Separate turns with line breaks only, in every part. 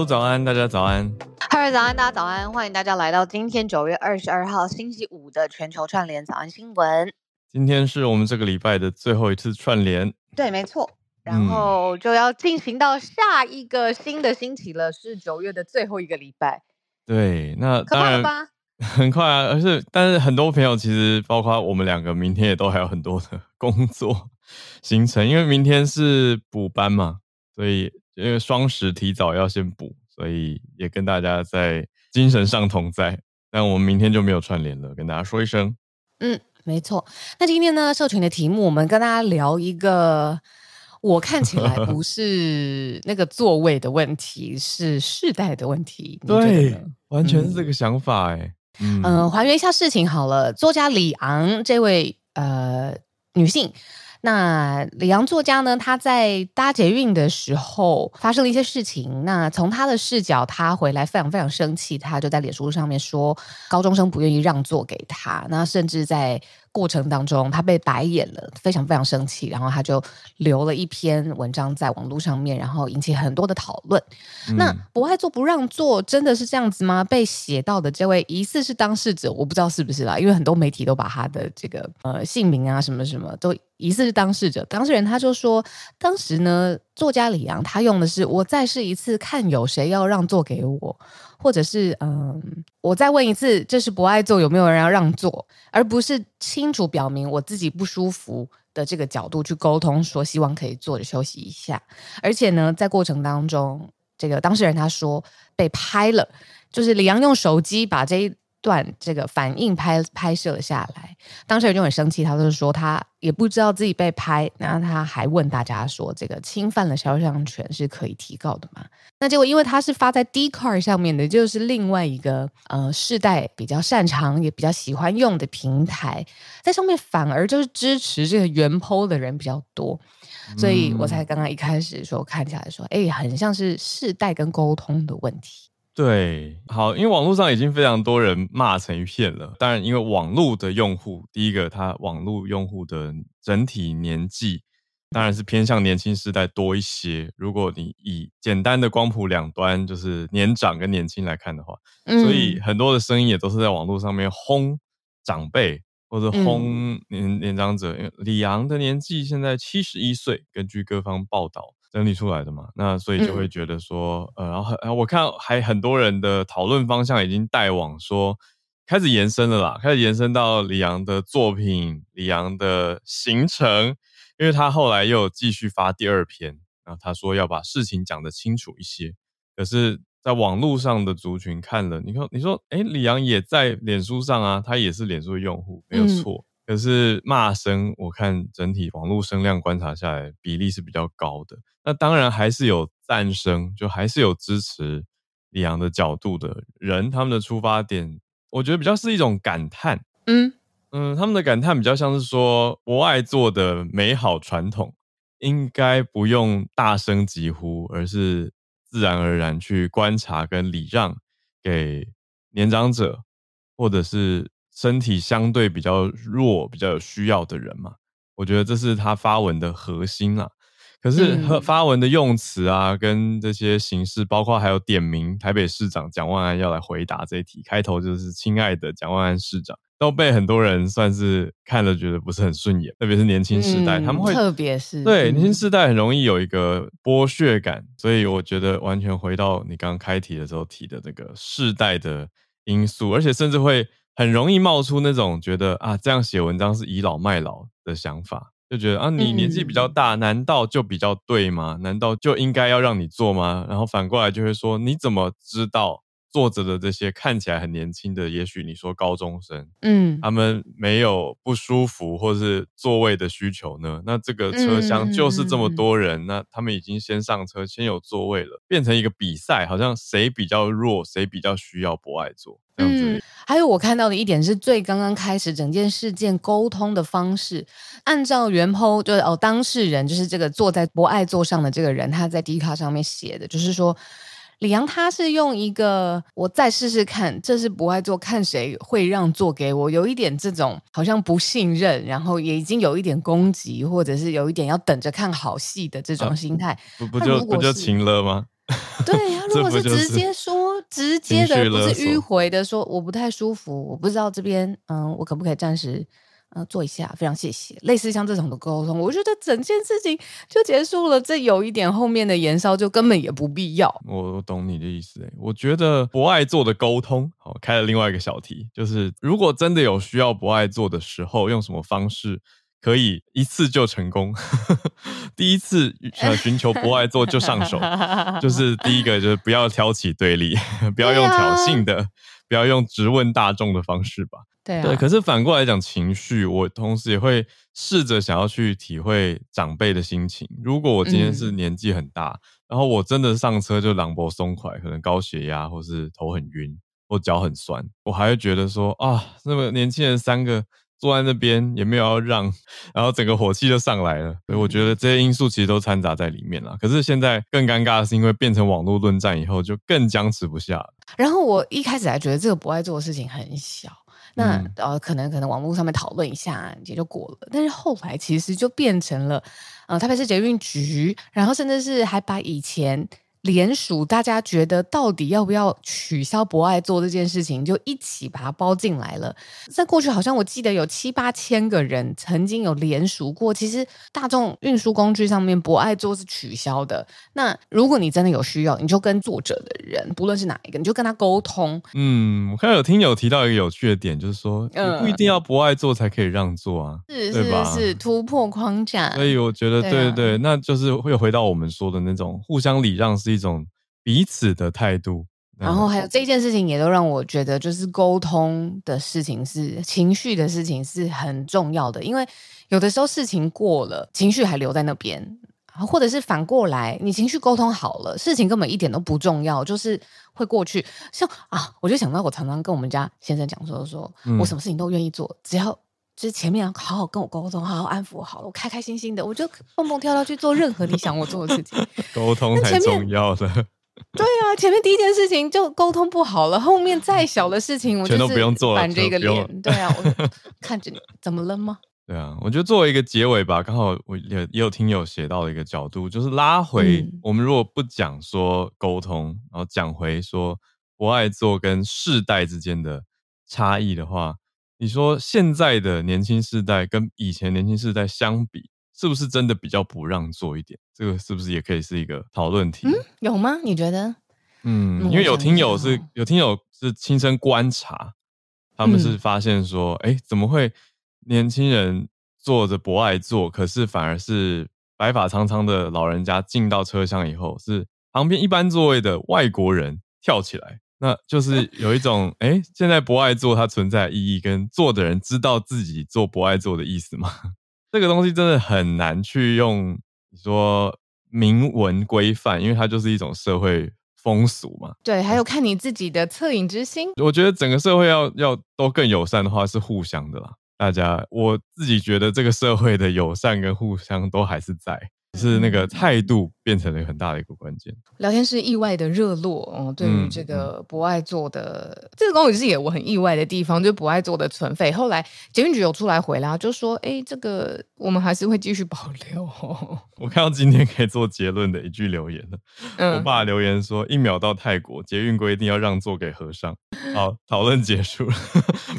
路早安，大家早安。
嗨，早安，大家早安，欢迎大家来到今天九月二十二号星期五的全球串联早安新闻。
今天是我们这个礼拜的最后一次串联，
对，没错。然后就要进行到下一个新的星期了，是九月的最后一个礼拜。
对，那当然很快 啊，而是但是很多朋友其实包括我们两个，明天也都还有很多的工作行程，因为明天是补班嘛，所以因为双十提早要先补，所以也跟大家在精神上同在。但我们明天就没有串联了，跟大家说一声。
嗯，没错。那今天呢，社群的题目，我们跟大家聊一个。我看起来不 是那个座位的问题，是世代的问题。
对，完全是这个想法哎。
嗯，呃、还原一下事情好了。作家李昂这位呃女性，那李阳作家呢，他在搭捷运的时候发生了一些事情。那从他的视角，他回来非常非常生气，他就在脸书上面说，高中生不愿意让座给他，那甚至在。过程当中，他被白眼了，非常非常生气，然后他就留了一篇文章在网络上面，然后引起很多的讨论。嗯、那不爱做不让做真的是这样子吗？被写到的这位疑似是当事者，我不知道是不是啦，因为很多媒体都把他的这个呃姓名啊什么什么都疑似是当事者。当事人他就说，当时呢，作家李阳他用的是“我再试一次，看有谁要让座给我”。或者是嗯，我再问一次，这是博爱座有没有人要让座，而不是清楚表明我自己不舒服的这个角度去沟通，说希望可以坐着休息一下。而且呢，在过程当中，这个当事人他说被拍了，就是李阳用手机把这一。段这个反应拍拍摄了下来，当事人就很生气，他就是说他也不知道自己被拍，然后他还问大家说，这个侵犯了肖像权是可以提告的吗？那结果因为他是发在 Dcard 上面的，就是另外一个呃世代比较擅长也比较喜欢用的平台，在上面反而就是支持这个原 PO 的人比较多，所以我才刚刚一开始说看起来说，哎，很像是世代跟沟通的问题。
对，好，因为网络上已经非常多人骂成一片了。当然，因为网络的用户，第一个，他网络用户的整体年纪当然是偏向年轻世代多一些。如果你以简单的光谱两端，就是年长跟年轻来看的话，嗯、所以很多的声音也都是在网络上面轰长辈或者轰年年长者。因为李昂的年纪现在七十一岁，根据各方报道。整理出来的嘛，那所以就会觉得说，嗯、呃，然后很，我看还很多人的讨论方向已经带往说，开始延伸了啦，开始延伸到李阳的作品、李阳的行程，因为他后来又继续发第二篇，然后他说要把事情讲得清楚一些，可是，在网络上的族群看了，你说，你说，哎，李阳也在脸书上啊，他也是脸书的用户，没有错。嗯可是骂声，我看整体网络声量观察下来比例是比较高的。那当然还是有赞声，就还是有支持李阳的角度的人，他们的出发点，我觉得比较是一种感叹。嗯嗯，他们的感叹比较像是说，博爱做的美好传统应该不用大声疾呼，而是自然而然去观察跟礼让给年长者，或者是。身体相对比较弱、比较有需要的人嘛，我觉得这是他发文的核心啦。可是和发文的用词啊，跟这些形式，包括还有点名台北市长蒋万安要来回答这一题，开头就是“亲爱的蒋万安市长”，都被很多人算是看了觉得不是很顺眼，特别是年轻世代，嗯、他们会
特别是
对年轻世代很容易有一个剥削感，所以我觉得完全回到你刚刚开题的时候提的这个世代的因素，而且甚至会。很容易冒出那种觉得啊，这样写文章是倚老卖老的想法，就觉得啊，你年纪比较大，难道就比较对吗？难道就应该要让你做吗？然后反过来就会说，你怎么知道？坐着的这些看起来很年轻的，也许你说高中生，嗯，他们没有不舒服或是座位的需求呢？那这个车厢就是这么多人，嗯、那他们已经先上车，先有座位了，变成一个比赛，好像谁比较弱，谁比较需要博爱座这样子。嗯，
还有我看到的一点是最刚刚开始整件事件沟通的方式，按照原 PO 就是哦，当事人就是这个坐在博爱座上的这个人，他在 D 卡上面写的，就是说。李阳他是用一个我再试试看，这是不爱做，看谁会让座给我，有一点这种好像不信任，然后也已经有一点攻击，或者是有一点要等着看好戏的这种心态。
啊、不不就不就情了吗？
对呀、啊，如果是直接说，直接的不是迂回的说，我不太舒服，我不知道这边，嗯，我可不可以暂时。呃，做一下，非常谢谢。类似像这种的沟通，我觉得整件事情就结束了。这有一点后面的延烧，就根本也不必要。
我我懂你的意思，哎，我觉得博爱做的沟通，好，开了另外一个小题，就是如果真的有需要博爱做的时候，用什么方式可以一次就成功？第一次呃寻求博爱做就上手，就是第一个就是不要挑起对立，不要用挑衅的，不要用直问大众的方式吧。
对啊，
对，可是反过来讲，情绪我同时也会试着想要去体会长辈的心情。如果我今天是年纪很大，嗯、然后我真的上车就狼脖松快，可能高血压，或是头很晕，或脚很酸，我还会觉得说啊，那么年轻人三个坐在那边也没有要让，然后整个火气就上来了。所以我觉得这些因素其实都掺杂在里面了。可是现在更尴尬的是，因为变成网络论战以后，就更僵持不下了。
然后我一开始还觉得这个不爱做的事情很小。那、嗯、呃，可能可能网络上面讨论一下也就过了，但是后来其实就变成了，呃，特别是捷运局，然后甚至是还把以前。联署，大家觉得到底要不要取消博爱做这件事情，就一起把它包进来了。在过去，好像我记得有七八千个人曾经有联署过。其实大众运输工具上面博爱做是取消的。那如果你真的有需要，你就跟作者的人，不论是哪一个，你就跟他沟通。
嗯，我看有听友提到一个有趣的点，就是说你不一定要博爱做才可以让座啊，
是
对吧？
是是突破框架。
所以我觉得，对对对，那就是会回到我们说的那种互相礼让是。一种彼此的态度，
然后还有这件事情也都让我觉得，就是沟通的事情是情绪的事情是很重要的，因为有的时候事情过了，情绪还留在那边，或者是反过来，你情绪沟通好了，事情根本一点都不重要，就是会过去。像啊，我就想到我常常跟我们家先生讲说，说我什么事情都愿意做，只要。就是前面好好跟我沟通，好好安抚我好了，我开开心心的，我就蹦蹦跳跳去做任何你想我做的事情。
沟通太重要了。
对啊，前面第一件事情就沟通不好了，后面再小的事情我全都不用做了，板着一个脸。对啊，我看着你，怎么了吗？
对啊，我觉得作为一个结尾吧，刚好我也也有听友写到的一个角度，就是拉回、嗯、我们如果不讲说沟通，然后讲回说不爱做跟世代之间的差异的话。你说现在的年轻世代跟以前年轻世代相比，是不是真的比较不让座一点？这个是不是也可以是一个讨论题？
嗯，有吗？你觉得？
嗯，因为有听友是有听友是亲身观察，他们是发现说，哎、嗯，怎么会年轻人坐着博爱座，可是反而是白发苍苍的老人家进到车厢以后，是旁边一般座位的外国人跳起来。那就是 有一种，哎、欸，现在不爱做它存在的意义，跟做的人知道自己做不爱做的意思吗？这个东西真的很难去用你说明文规范，因为它就是一种社会风俗嘛。
对，还有看你自己的恻隐之心。
我觉得整个社会要要都更友善的话，是互相的啦。大家，我自己觉得这个社会的友善跟互相都还是在。是那个态度变成了很大的一个关键。
聊天室意外的热络哦，对于这个博爱座的、嗯、这个公寓是也我很意外的地方，就是博爱做的存废。后来捷运局有出来回啦，就说：“哎，这个我们还是会继续保留。”
我看到今天可以做结论的一句留言了。嗯、我爸留言说：“一秒到泰国，捷运规定要让座给和尚。”好，讨论结束了。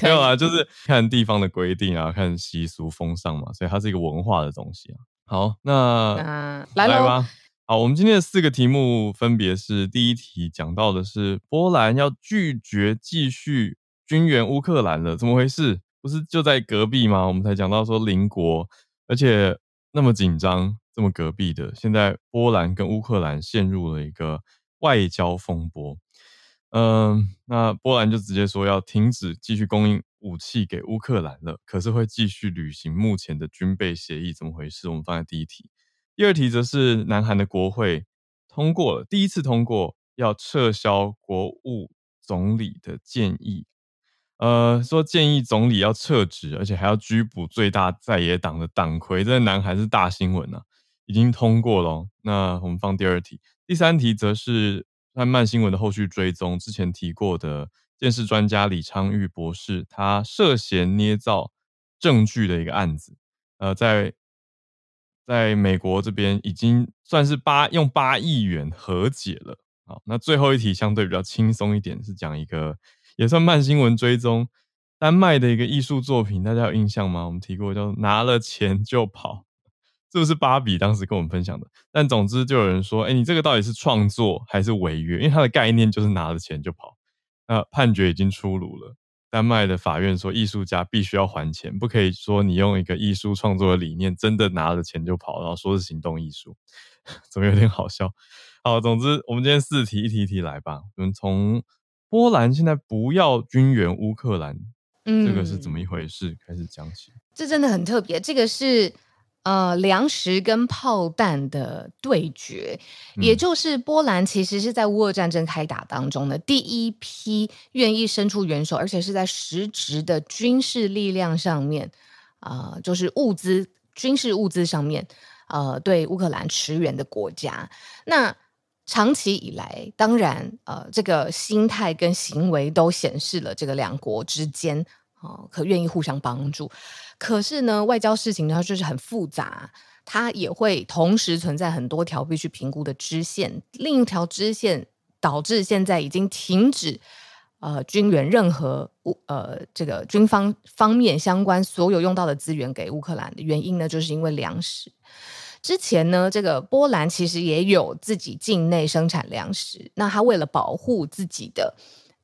没有啊，就是看地方的规定啊，看习俗风尚嘛，所以它是一个文化的东西啊。好，那，来吧。好，我们今天的四个题目分别是：第一题讲到的是波兰要拒绝继续军援乌克兰了，怎么回事？不是就在隔壁吗？我们才讲到说邻国，而且那么紧张，这么隔壁的，现在波兰跟乌克兰陷入了一个外交风波。嗯，那波兰就直接说要停止继续供应。武器给乌克兰了，可是会继续履行目前的军备协议，怎么回事？我们放在第一题。第二题则是南韩的国会通过了，第一次通过要撤销国务总理的建议，呃，说建议总理要撤职，而且还要拘捕最大在野党的党魁，在南韩是大新闻啊，已经通过了。那我们放第二题，第三题则是看慢新闻的后续追踪，之前提过的。电视专家李昌钰博士，他涉嫌捏造证据的一个案子，呃，在在美国这边已经算是八用八亿元和解了。好，那最后一题相对比较轻松一点，是讲一个也算慢新闻追踪，丹麦的一个艺术作品，大家有印象吗？我们提过，叫拿了钱就跑，是不是芭比当时跟我们分享的？但总之就有人说，哎、你这个到底是创作还是违约？因为它的概念就是拿了钱就跑。那判决已经出炉了。丹麦的法院说，艺术家必须要还钱，不可以说你用一个艺术创作的理念，真的拿了钱就跑，然后说是行动艺术，怎么有点好笑？好，总之我们今天四题一题一题来吧。我们从波兰现在不要军援乌克兰，嗯，这个是怎么一回事？开始讲起。
这真的很特别，这个是。呃，粮食跟炮弹的对决，嗯、也就是波兰其实是在乌俄战争开打当中的第一批愿意伸出援手，而且是在实质的军事力量上面，啊、呃，就是物资、军事物资上面，呃，对乌克兰驰援的国家。那长期以来，当然，呃，这个心态跟行为都显示了这个两国之间。哦，可愿意互相帮助，可是呢，外交事情呢，就是很复杂，它也会同时存在很多条必须评估的支线。另一条支线导致现在已经停止呃军援任何乌呃这个军方方面相关所有用到的资源给乌克兰的原因呢，就是因为粮食。之前呢，这个波兰其实也有自己境内生产粮食，那他为了保护自己的。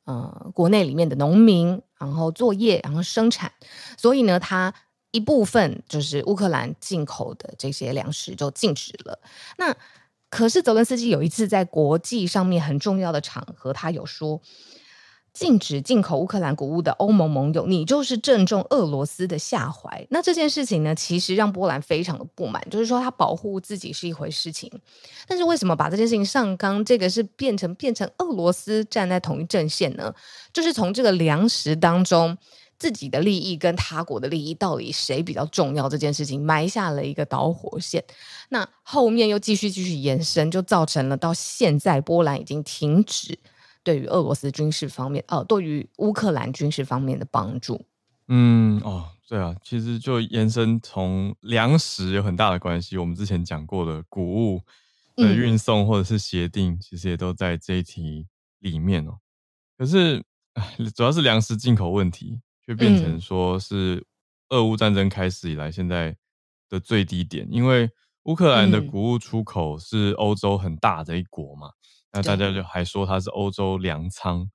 呃，国内里面的农民，然后作业，然后生产，所以呢，它一部分就是乌克兰进口的这些粮食就禁止了。那可是泽伦斯基有一次在国际上面很重要的场合，他有说。禁止进口乌克兰谷物的欧盟盟友，你就是正中俄罗斯的下怀。那这件事情呢，其实让波兰非常的不满，就是说他保护自己是一回事情，但是为什么把这件事情上纲，这个是变成变成俄罗斯站在同一阵线呢？就是从这个粮食当中，自己的利益跟他国的利益到底谁比较重要这件事情埋下了一个导火线。那后面又继续继续延伸，就造成了到现在波兰已经停止。对于俄罗斯军事方面，呃，对于乌克兰军事方面的帮助，
嗯，哦，对啊，其实就延伸从粮食有很大的关系。我们之前讲过的谷物的运送或者是协定，嗯、其实也都在这一题里面哦。可是，主要是粮食进口问题，就变成说是俄乌战争开始以来现在的最低点，因为乌克兰的谷物出口是欧洲很大的一国嘛。那大家就还说它是欧洲粮仓，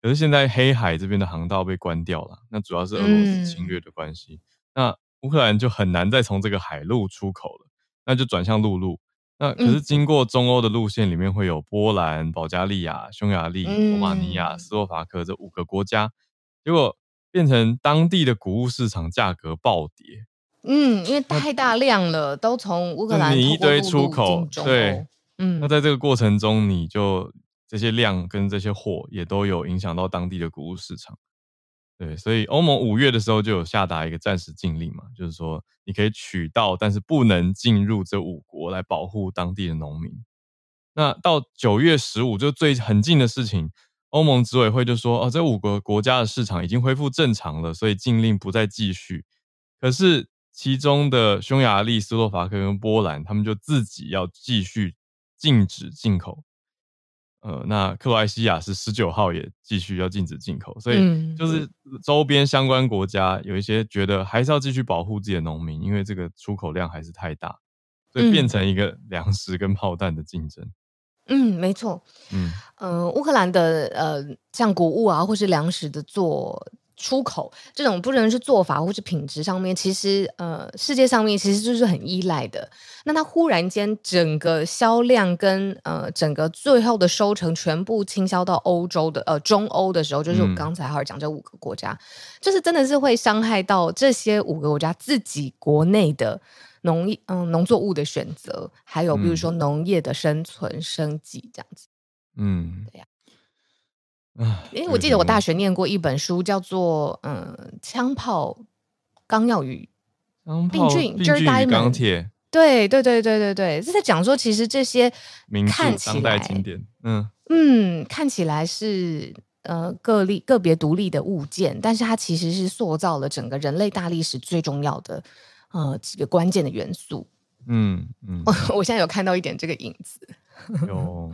可是现在黑海这边的航道被关掉了，那主要是俄罗斯侵略的关系。嗯、那乌克兰就很难再从这个海路出口了，那就转向陆路。那可是经过中欧的路线里面会有波兰、保加利亚、匈牙利、罗马尼亚、斯洛伐克这五个国家，结果变成当地的谷物市场价格暴跌。
嗯，因为太大量了，都从乌克兰
你一堆出口，对。嗯，那在这个过程中，你就这些量跟这些货也都有影响到当地的谷物市场，对，所以欧盟五月的时候就有下达一个暂时禁令嘛，就是说你可以取到，但是不能进入这五国来保护当地的农民。那到九月十五就最很近的事情，欧盟执委会就说，哦，这五个国家的市场已经恢复正常了，所以禁令不再继续。可是其中的匈牙利、斯洛伐克跟波兰，他们就自己要继续。禁止进口，呃，那克罗埃西亚是十九号也继续要禁止进口，所以就是周边相关国家有一些觉得还是要继续保护自己的农民，因为这个出口量还是太大，所以变成一个粮食跟炮弹的竞争。
嗯，没错。嗯，呃，乌克兰的呃，像谷物啊，或是粮食的做。出口这种不论是做法或是品质上面，其实呃，世界上面其实就是很依赖的。那它忽然间整个销量跟呃整个最后的收成全部倾销到欧洲的呃中欧的时候，就是我刚才好讲这五个国家，嗯、就是真的是会伤害到这些五个国家自己国内的农业嗯农作物的选择，还有比如说农业的生存生计这样子。嗯，对呀。因为我记得我大学念过一本书，叫做《嗯枪炮钢药与病菌》，就是钢铁。对对对对对对，是在讲说，其实这些看起来经典，嗯嗯，看起来是呃个例个别独立的物件，但是它其实是塑造了整个人类大历史最重要的呃几个关键的元素。
嗯嗯，
我我现在有看到一点这个影子。
有，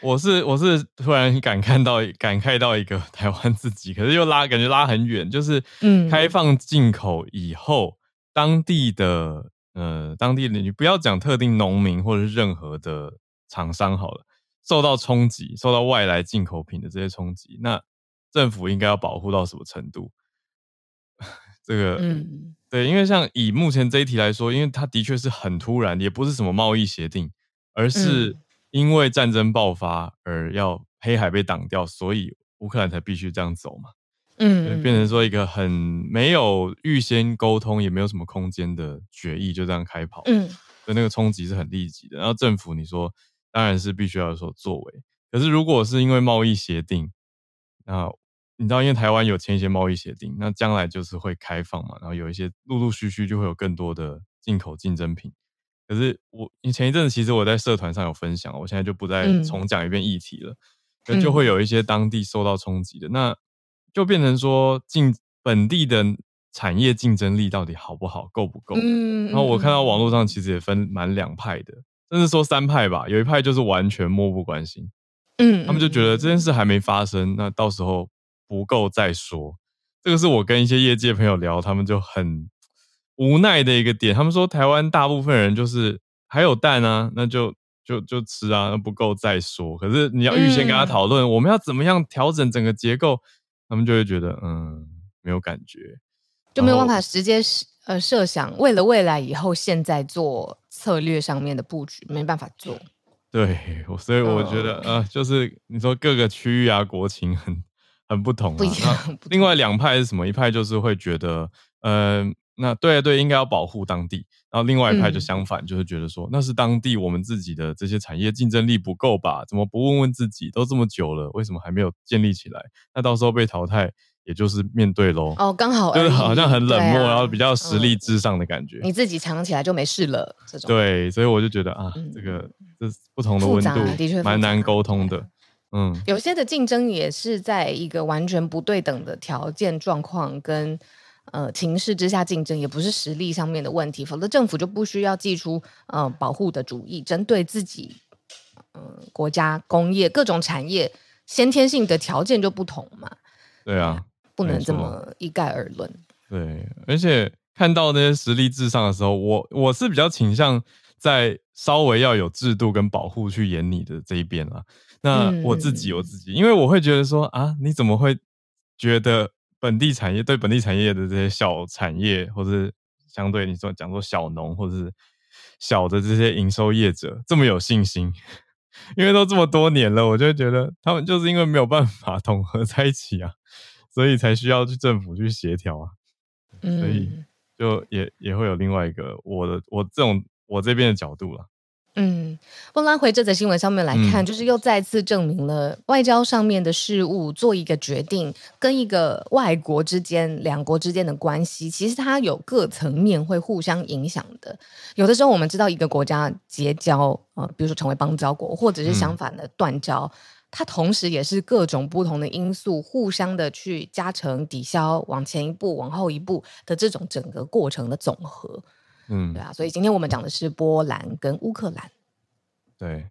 我是我是突然感看到感慨到一个台湾自己，可是又拉感觉拉很远，就是嗯，开放进口以后，嗯、当地的呃当地的你不要讲特定农民或者是任何的厂商好了，受到冲击，受到外来进口品的这些冲击，那政府应该要保护到什么程度？这个嗯。对，因为像以目前这一题来说，因为它的确是很突然，也不是什么贸易协定，而是因为战争爆发而要黑海被挡掉，所以乌克兰才必须这样走嘛。嗯，变成说一个很没有预先沟通，也没有什么空间的决议，就这样开跑。嗯，所以那个冲击是很立即的。然后政府你说当然是必须要有所作为，可是如果是因为贸易协定，那。你知道，因为台湾有签一些贸易协定，那将来就是会开放嘛，然后有一些陆陆续续就会有更多的进口竞争品。可是我，你前一阵子其实我在社团上有分享，我现在就不再重讲一遍议题了。嗯、就会有一些当地受到冲击的，那就变成说，竞本地的产业竞争力到底好不好，够不够？嗯。然后我看到网络上其实也分蛮两派的，甚至说三派吧。有一派就是完全漠不关心，嗯，他们就觉得这件事还没发生，那到时候。不够再说，这个是我跟一些业界朋友聊，他们就很无奈的一个点。他们说，台湾大部分人就是还有蛋啊，那就就就吃啊，那不够再说。可是你要预先跟他讨论，嗯、我们要怎么样调整整个结构，他们就会觉得嗯，没有感觉，
就没有办法直接呃设想为了未来以后现在做策略上面的布局，没办法做。
对，所以我觉得、哦、呃，就是你说各个区域啊，国情很。很不同，不一样。另外两派是什么？一派就是会觉得，呃，那对对，应该要保护当地。然后另外一派就相反，就是觉得说，那是当地我们自己的这些产业竞争力不够吧？怎么不问问自己？都这么久了，为什么还没有建立起来？那到时候被淘汰，也就是面对喽。哦，刚好就是好像很冷漠，然后比较实力至上的感觉。你自己藏起来就没事了，这种。对，所以我就觉得啊，这个这不同的温度，的确蛮难沟通的。嗯，有些的竞争也是在一个完全不对等的条件状况跟呃情势之下竞争，也不是实力上面的问题，否则政府就不需要祭出呃保护的主义，针对自己嗯、呃、国家工业各种产业先天性的条件就不同嘛。对啊，不能这么一概而论。对，而且看到那些实力至上的时候，我我是比较倾向在稍微要有制度跟保护去演你的这一边啊。那我自己，我自己，因为我会觉得说啊，你怎么会觉得本地产业对本地产业的这些小产业，或者是相对你说讲说小农，或者是小的这些营收业者这么有信心？因为都这么多年了，我就觉得他们就是因为没有办法 统合在一起啊，所以才需要去政府去协调啊，所以就也也会有另外一个我的我这种我这边的角度了。嗯，不拉回这则新闻上面来看，嗯、就是又再次证明了外交上面的事物做一个决定，跟一个外国之间、两国之间的关系，其实它有各层面会互相影响的。有的时候我们知道一个国家结交，呃，比如说成为邦交国，或者是相反的断交，嗯、它同时也是各种不同的因素互相的去加成、抵消、往前一步、往后一步的这种整个过程的总和。嗯，对啊，所以今天我们讲的是波兰跟乌克兰。对，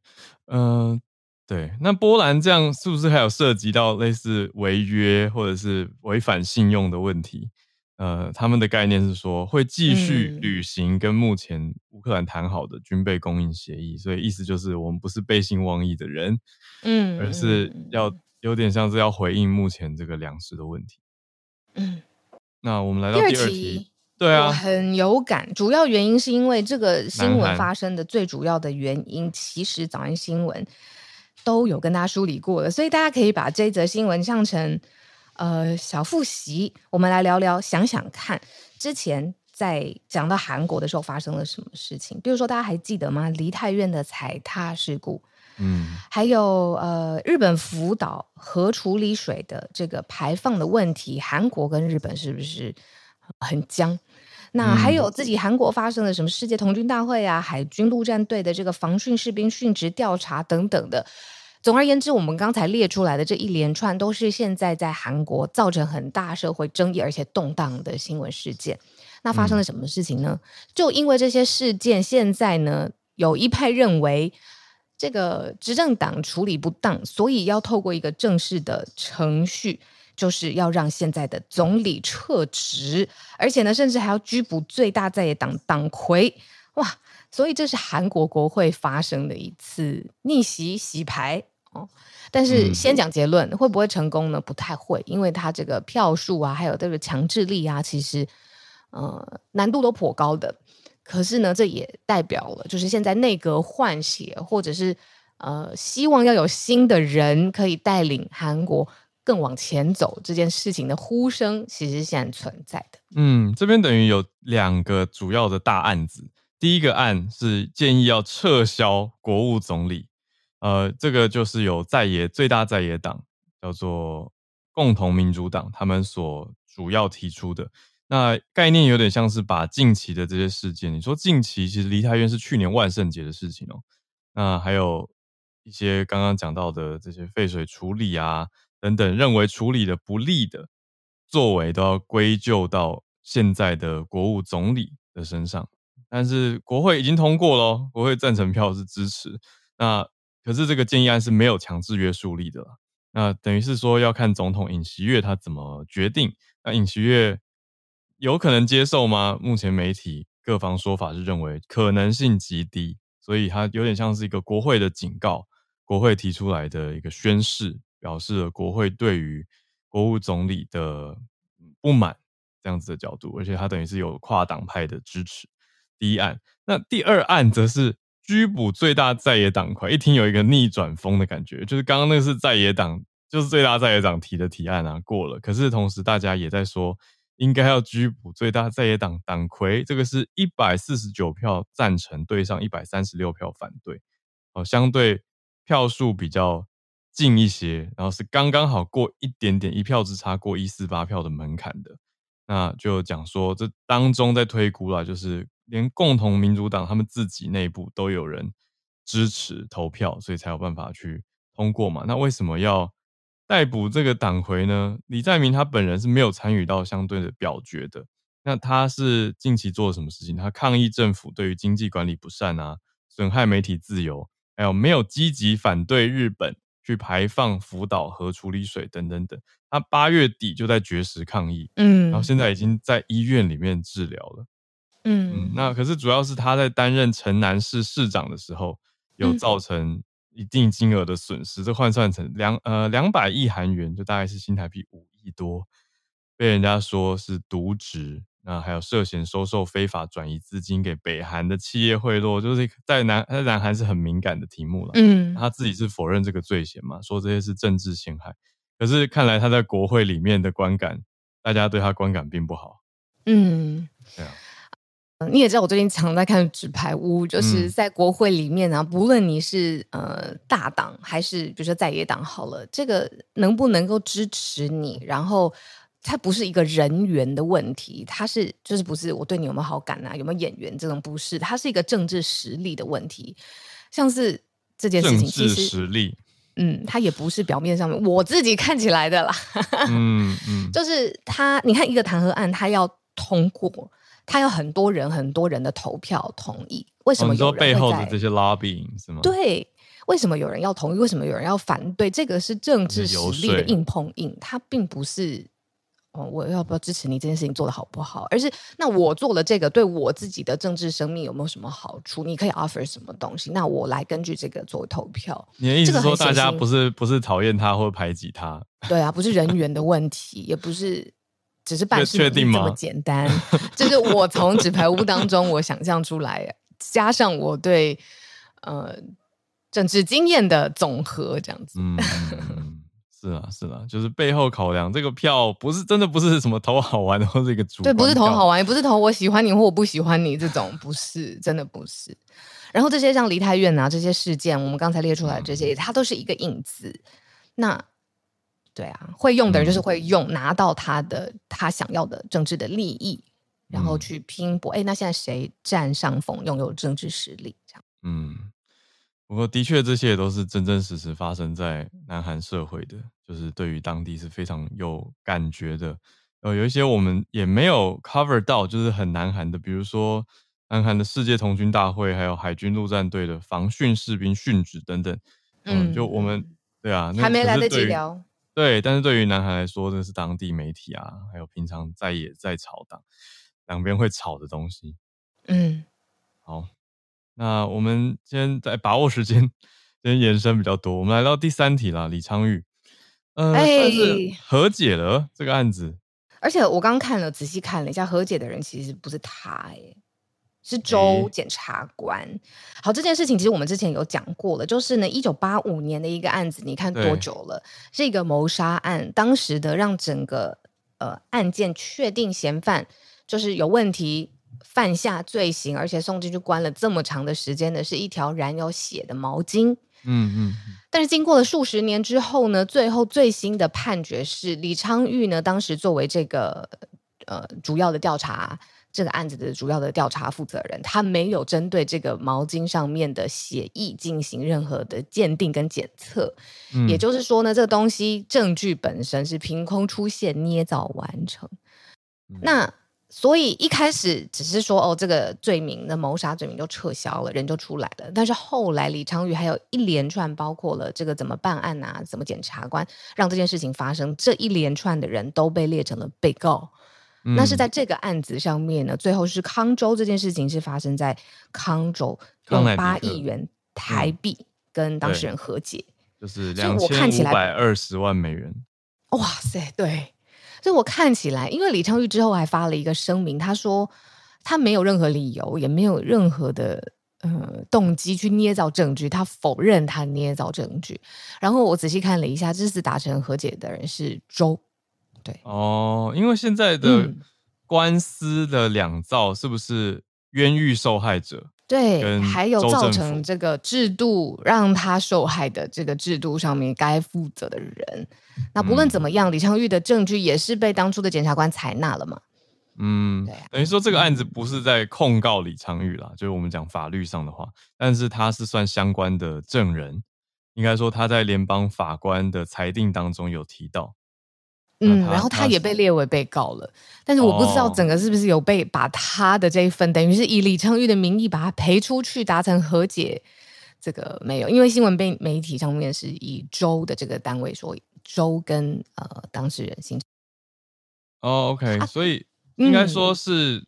嗯、呃，对，那波兰这样是不是还有涉及到类似违约或者是违反信用的问题？呃，他们的概念是说会继续履行跟目前乌克兰谈好的军备供应协议，所以意思就是我们不是背信忘义的人，嗯，而是要有点像是要回应目前这个粮食的问题。嗯，那我们来到第二题。对啊，我很有感。主要原因是因为这个新闻发生的最主要的原因，其实早安新闻都有跟大家梳理过了，所以大家可以把这则新闻上成呃小复习。我们来聊聊，想想看，之前在讲到韩国的时候发生了什么事情？比如说，大家还记得吗？梨泰院的踩踏事故，嗯，还有呃日本福岛核处理水的这个排放的问题，韩国跟日本是不是很僵？那还有自己韩国发生的什么世界童军大会啊，海军陆战队的这个防训士兵殉职调查等等的，
总而言之，我们刚才列出来的这一连串，都是现在在韩国造成很大社会争议而且动荡的新闻事件。那发生了什么事情呢？嗯、就因为这些事件，现在呢，有一派认为这个执政党处理不当，所以要透过一个正式的程序，就是要让现在的总理撤职，而且呢，甚至还要拘捕最大在野党党魁。哇！所以这是韩国国会发生的一次逆袭洗牌。哦，但是先讲结论，嗯、会不会成功呢？不太会，因为他这个票数啊，还有这个强制力啊，其实呃难度都颇高的。可是呢，这也代表了，就是现在内阁换血，或者是呃希望要有新的人可以带领韩国更往前走这件事情的呼声，其实现在存在的。
嗯，这边等于有两个主要的大案子，第一个案是建议要撤销国务总理。呃，这个就是有在野最大在野党叫做共同民主党，他们所主要提出的那概念有点像是把近期的这些事件，你说近期其实梨泰院是去年万圣节的事情哦，那还有一些刚刚讲到的这些废水处理啊等等，认为处理的不利的作为都要归咎到现在的国务总理的身上，但是国会已经通过了，国会赞成票是支持那。可是这个建议案是没有强制约束力的，那等于是说要看总统尹锡悦他怎么决定。那尹锡悦有可能接受吗？目前媒体各方说法是认为可能性极低，所以他有点像是一个国会的警告，国会提出来的一个宣示，表示了国会对于国务总理的不满这样子的角度，而且他等于是有跨党派的支持。第一案，那第二案则是。拘捕最大在野党魁，一听有一个逆转风的感觉，就是刚刚那个是在野党，就是最大在野党提的提案啊，过了。可是同时大家也在说，应该要拘捕最大在野党党魁，这个是一百四十九票赞成对上一百三十六票反对，哦，相对票数比较近一些，然后是刚刚好过一点点一票之差过一四八票的门槛的，那就讲说这当中在推估啦，就是。连共同民主党他们自己内部都有人支持投票，所以才有办法去通过嘛。那为什么要逮捕这个党魁呢？李在明他本人是没有参与到相对的表决的。那他是近期做了什么事情？他抗议政府对于经济管理不善啊，损害媒体自由，还有没有积极反对日本去排放福岛核处理水等等等。他八月底就在绝食抗议，嗯，然后现在已经在医院里面治疗了。嗯，嗯，那可是主要是他在担任城南市市长的时候，有造成一定金额的损失，嗯、这换算成两呃两百亿韩元，就大概是新台币五亿多，被人家说是渎职，那还有涉嫌收受非法转移资金给北韩的企业贿赂，就是在南在南韩是很敏感的题目了。嗯，他自己是否认这个罪嫌嘛，说这些是政治陷害，可是看来他在国会里面的观感，大家对他观感并不好。嗯，对啊。
你也知道，我最近常在看《纸牌屋》，就是在国会里面啊，不论你是呃大党还是比如说在野党，好了，这个能不能够支持你，然后它不是一个人员的问题，它是就是不是我对你有没有好感啊，有没有眼缘这种不是，它是一个政治实力的问题。像是这件事情，其实
实力，
嗯，它也不是表面上面我自己看起来的啦，嗯嗯，就是他，你看一个弹劾案，他要通过。他要很多人，很多人的投票同意。为什么有人会在？
哦、背后的这些 lobbying 是吗？
对，为什么有人要同意？为什么有人要反对？这个是政治实力的硬碰硬，它并不是哦，我要不要支持你这件事情做得好不好？而是那我做了这个，对我自己的政治生命有没有什么好处？你可以 offer 什么东西？那我来根据这个作为投票。
你的意思说，大家不是不是讨厌他或排挤他？
对啊，不是人缘的问题，也不是。只是办事这么简单，就是我从纸牌屋当中我想象出来，加上我对呃政治经验的总和，这样子。嗯，
是啊，是啊，就是背后考量这个票不是真的不是什么投好玩的或者一个主
对，不是投好玩，也不是投我喜欢你或我不喜欢你这种，不是真的不是。然后这些像梨泰院啊这些事件，我们刚才列出来这些，它都是一个影子。那。对啊，会用的人就是会用，嗯、拿到他的他想要的政治的利益，然后去拼搏。哎、嗯，那现在谁占上风，拥有政治实力？这样。
嗯，不过的确，这些也都是真真实实发生在南韩社会的，就是对于当地是非常有感觉的。呃，有一些我们也没有 cover 到，就是很南韩的，比如说南韩的世界童军大会，还有海军陆战队的防训士兵殉职等等。嗯，就我们对啊，
还没来得及聊。
对，但是对于南韩来说，这是当地媒体啊，还有平常在野在朝党两边会吵的东西。
嗯，
好。那我们先在把握时间，先延伸比较多。我们来到第三题啦，李昌钰，呃，算是和解了这个案子。
而且我刚看了，仔细看了一下，和解的人其实不是他，哎，是州检察官。欸、好，这件事情其实我们之前有讲过了，就是呢，一九八五年的一个案子，你看多久了？是一个谋杀案，当时的让整个呃案件确定嫌犯就是有问题。犯下罪行，而且送进去关了这么长的时间的，是一条染有血的毛巾。
嗯嗯。
但是经过了数十年之后呢，最后最新的判决是李昌钰呢，当时作为这个呃主要的调查这个案子的主要的调查负责人，他没有针对这个毛巾上面的血迹进行任何的鉴定跟检测。嗯。也就是说呢，这个东西证据本身是凭空出现、捏造完成。嗯。那。所以一开始只是说哦，这个罪名的谋杀罪名就撤销了，人就出来了。但是后来李昌钰还有一连串，包括了这个怎么办案啊，怎么检察官让这件事情发生，这一连串的人都被列成了被告。嗯、那是在这个案子上面呢，最后是康州这件事情是发生在康州，用八亿元台币跟当事人和解，
嗯、就是两千五百二十万美元。
哇塞，对。所以我看起来，因为李昌钰之后还发了一个声明，他说他没有任何理由，也没有任何的呃动机去捏造证据，他否认他捏造证据。然后我仔细看了一下，这次达成和解的人是周，对
哦，因为现在的官司的两造是不是冤狱受害者？
对，还有造成这个制度让他受害的这个制度上面该负责的人，那不论怎么样，嗯、李昌钰的证据也是被当初的检察官采纳了嘛？
嗯，对啊、等于说这个案子不是在控告李昌钰啦，就是我们讲法律上的话，但是他是算相关的证人，应该说他在联邦法官的裁定当中有提到。
嗯，然后他也被列为被告了，但是我不知道整个是不是有被把他的这一份，哦、等于是以李昌钰的名义把他赔出去，达成和解。这个没有，因为新闻被媒体上面是以州的这个单位说，州跟呃当事人形成。
哦，OK，啊、所以应该说是、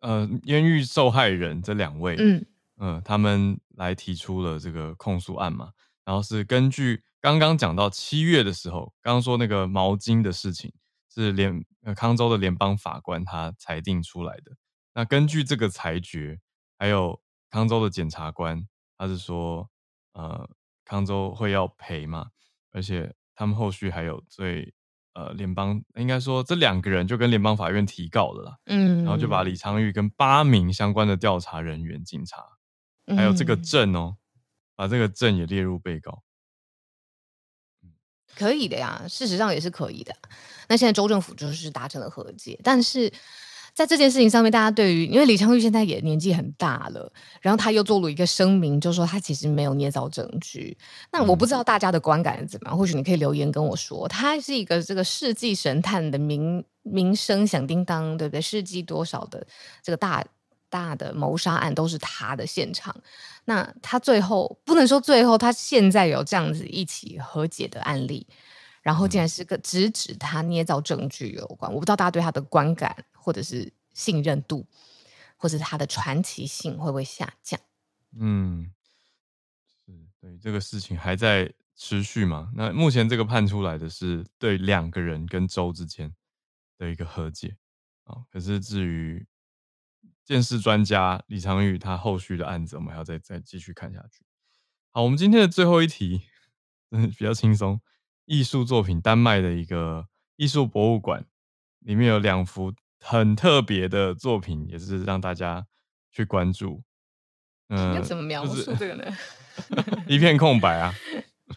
嗯、呃冤狱受害人这两位，嗯嗯、呃，他们来提出了这个控诉案嘛，然后是根据。刚刚讲到七月的时候，刚刚说那个毛巾的事情是联呃康州的联邦法官他裁定出来的。那根据这个裁决，还有康州的检察官，他是说呃康州会要赔嘛，而且他们后续还有最呃联邦应该说这两个人就跟联邦法院提告了啦，嗯，然后就把李昌钰跟八名相关的调查人员、警察，还有这个证哦，把这个证也列入被告。
可以的呀，事实上也是可以的。那现在州政府就是达成了和解，但是在这件事情上面，大家对于因为李昌钰现在也年纪很大了，然后他又做了一个声明，就说他其实没有捏造证据。那我不知道大家的观感是怎么样，或许你可以留言跟我说。他是一个这个世纪神探的名名声响叮当，对不对？世纪多少的这个大大的谋杀案都是他的现场。那他最后不能说最后，他现在有这样子一起和解的案例，然后竟然是个直指他捏造证据有关，我不知道大家对他的观感或者是信任度，或者他的传奇性会不会下降？
嗯，是对这个事情还在持续嘛？那目前这个判出来的是对两个人跟州之间的一个和解啊，可是至于。鉴识专家李昌钰，他后续的案子，我们还要再再继续看下去。好，我们今天的最后一题，嗯，比较轻松。艺术作品，丹麦的一个艺术博物馆，里面有两幅很特别的作品，也是让大家去关注。
嗯，要怎么描述这个呢？
一片空白啊！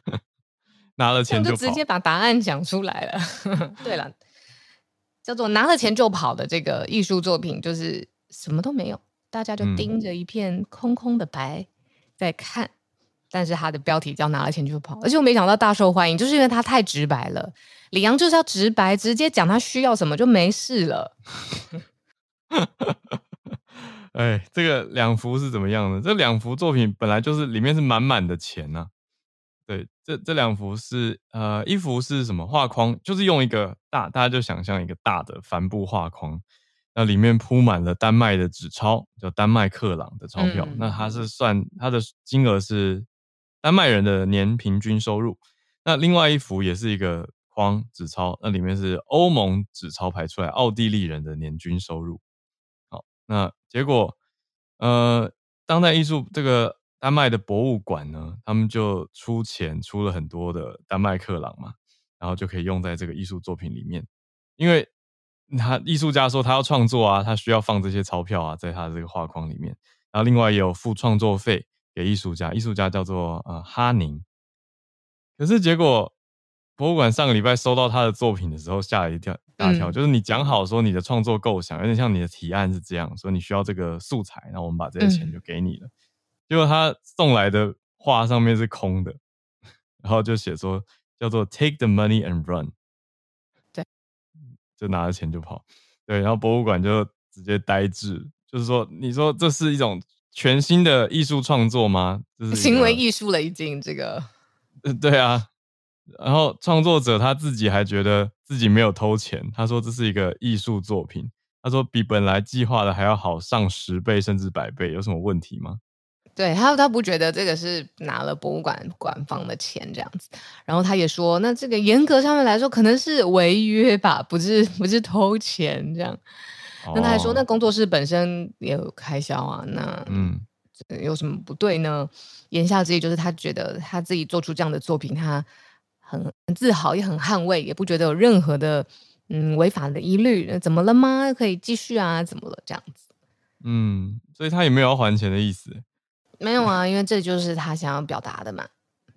拿了钱就，
就直接把答案讲出来了。对了，叫做拿了钱就跑的这个艺术作品，就是。什么都没有，大家就盯着一片空空的白在看。但是他的标题叫拿了钱就跑，而且我没想到大受欢迎，就是因为他太直白了。李阳就是要直白，直接讲他需要什么就没事了。
哎，这个两幅是怎么样的？这两幅作品本来就是里面是满满的钱呐、啊。对，这这两幅是呃，一幅是什么画框？就是用一个大，大家就想象一个大的帆布画框，那里面铺满了丹麦的纸钞，叫丹麦克朗的钞票。嗯、那它是算它的金额是。丹麦人的年平均收入，那另外一幅也是一个框纸钞，那里面是欧盟纸钞排出来奥地利人的年均收入。好，那结果，呃，当代艺术这个丹麦的博物馆呢，他们就出钱出了很多的丹麦克朗嘛，然后就可以用在这个艺术作品里面，因为他艺术家说他要创作啊，他需要放这些钞票啊，在他的这个画框里面，然后另外也有付创作费。给艺术家，艺术家叫做呃哈宁。可是结果博物馆上个礼拜收到他的作品的时候，吓了一跳大跳。嗯、就是你讲好说你的创作构想，有点像你的提案是这样，说你需要这个素材，然后我们把这些钱就给你了。嗯、结果他送来的画上面是空的，然后就写说叫做 “Take the money and run”，
对，
就拿着钱就跑。对，然后博物馆就直接呆滞，就是说你说这是一种。全新的艺术创作吗？就是
行为艺术了，已经这个。
呃，对啊。然后创作者他自己还觉得自己没有偷钱，他说这是一个艺术作品，他说比本来计划的还要好上十倍甚至百倍，有什么问题吗？
对，他他不觉得这个是拿了博物馆馆方的钱这样子。然后他也说，那这个严格上面来说可能是违约吧，不是不是偷钱这样。那他还说，那工作室本身也有开销啊，那嗯，有什么不对呢？嗯、言下之意就是他觉得他自己做出这样的作品，他很很自豪，也很捍卫，也不觉得有任何的嗯违法的疑虑。怎么了吗？可以继续啊？怎么了？这样子？
嗯，所以他也没有要还钱的意思。
没有啊，因为这就是他想要表达的嘛。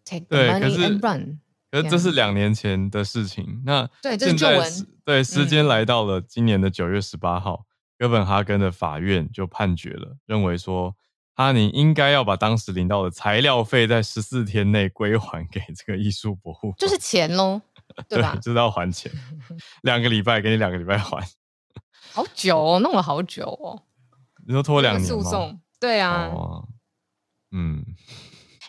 Take the money and run。
可是这是两年前的事情，那
对，这是旧闻。
对，时间来到了今年的九月十八号，嗯、哥本哈根的法院就判决了，认为说哈尼应该要把当时领到的材料费在十四天内归还给这个艺术博物馆，
就是钱喽，对吧？
对，就是要还钱，两个礼拜给你两个礼拜还，
好久哦，弄了好久哦。
你说拖两年吗？
诉讼，对啊，
哦、嗯。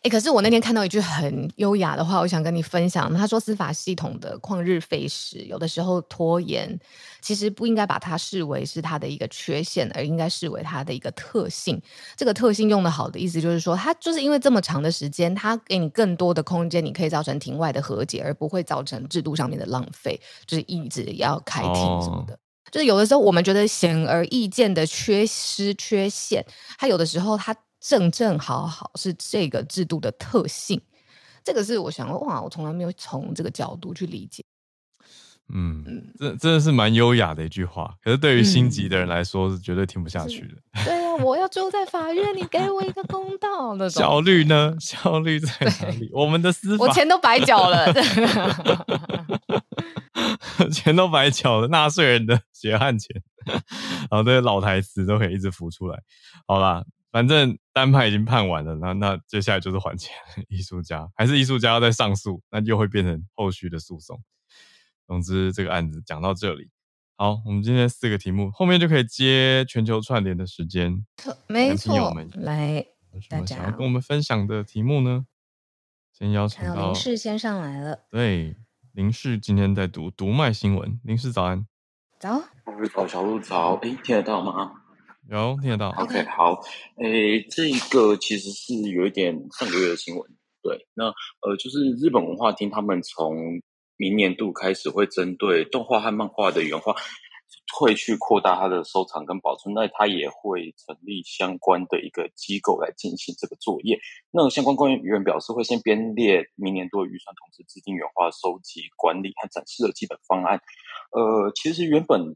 哎，可是我那天看到一句很优雅的话，我想跟你分享。他说，司法系统的旷日费时，有的时候拖延，其实不应该把它视为是它的一个缺陷，而应该视为它的一个特性。这个特性用的好的意思就是说，它就是因为这么长的时间，它给你更多的空间，你可以造成庭外的和解，而不会造成制度上面的浪费，就是一直要开庭什么的。哦、就是有的时候我们觉得显而易见的缺失、缺陷，它有的时候它。正正好好是这个制度的特性，这个是我想说哇，我从来没有从这个角度去理解。
嗯，这真的是蛮优雅的一句话，可是对于心急的人来说是绝对听不下去的。
对啊，我要住在法院，你给我一个公道的
效率呢？效率在哪里？我们的司法，
我钱都白缴了，
钱都白缴了，纳税人的血汗钱，然后这些老台词都可以一直浮出来。好啦。反正单判已经判完了，那那接下来就是还钱。艺术家还是艺术家要再上诉，那就会变成后续的诉讼。总之，这个案子讲到这里，好，我们今天四个题目后面就可以接全球串联的时间。
没错，们来，大家
想要跟我们分享的题目呢？先邀请到
林氏先上来了。
对，林氏今天在读读卖新闻。林氏早安。
早。
早，小路早。哎，听得到吗？
有听得到
，OK，好，诶，这个其实是有一点上个月的新闻，对，那呃，就是日本文化厅他们从明年度开始会针对动画和漫画的原画，会去扩大它的收藏跟保存，那它也会成立相关的一个机构来进行这个作业。那相关官员表示，会先编列明年度的预算，同时制定原画收集、管理和展示的基本方案。呃，其实原本。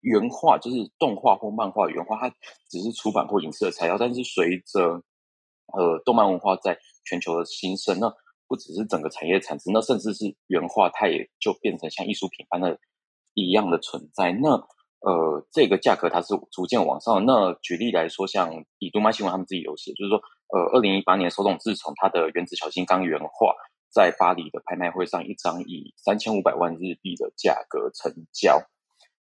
原画就是动画或漫画原画，它只是出版或影视的材料。但是随着呃动漫文化在全球的兴盛，那不只是整个产业产值，那甚至是原画，它也就变成像艺术品般的一样的存在。那呃这个价格它是逐渐往上。那举例来说，像以动漫新闻他们自己有写，就是说呃，二零一八年手冢治虫他的《原子小金刚》原画在巴黎的拍卖会上，一张以三千五百万日币的价格成交。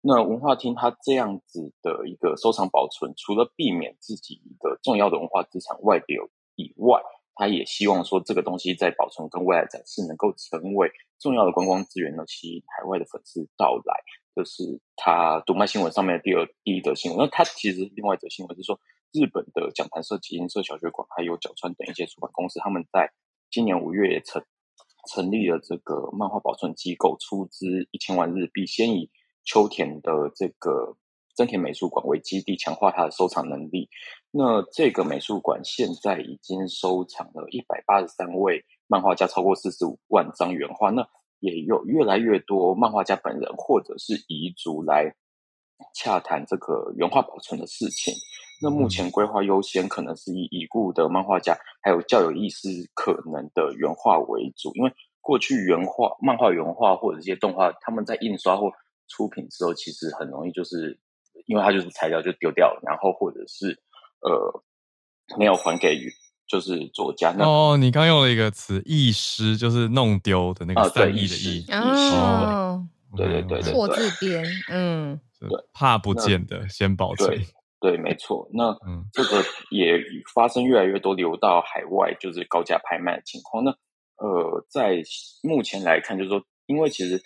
那文化厅它这样子的一个收藏保存，除了避免自己一个重要的文化资产外流以外，他也希望说这个东西在保存跟未来展示能够成为重要的观光资源呢，吸引海外的粉丝到来。这是他读卖新闻上面的第二第一则新闻。那他其实另外一则新闻是说，日本的讲谈社、集英社、小学馆还有角川等一些出版公司，他们在今年五月也成成立了这个漫画保存机构，出资一千万日币，先以秋田的这个真田美术馆为基地，强化它的收藏能力。那这个美术馆现在已经收藏了一百八十三位漫画家，超过四十五万张原画。那也有越来越多漫画家本人或者是遗族来洽谈这个原画保存的事情。那目前规划优先可能是以已故的漫画家还有较有意思可能的原画为主，因为过去原画、漫画原画或者一些动画，他们在印刷或出品之后，其实很容易就是，因为它就是材料就丢掉了，然后或者是呃没有还给就是作家。那
哦，你刚用了一个词“遗失”，就是弄丢的那个散意的“佚”。
哦，
对对对对，
错字边，嗯，
对，
怕不见的先保存。
对，对，没错。那 嗯，这个也发生越来越多流到海外，就是高价拍卖的情况。那呃，在目前来看，就是说，因为其实。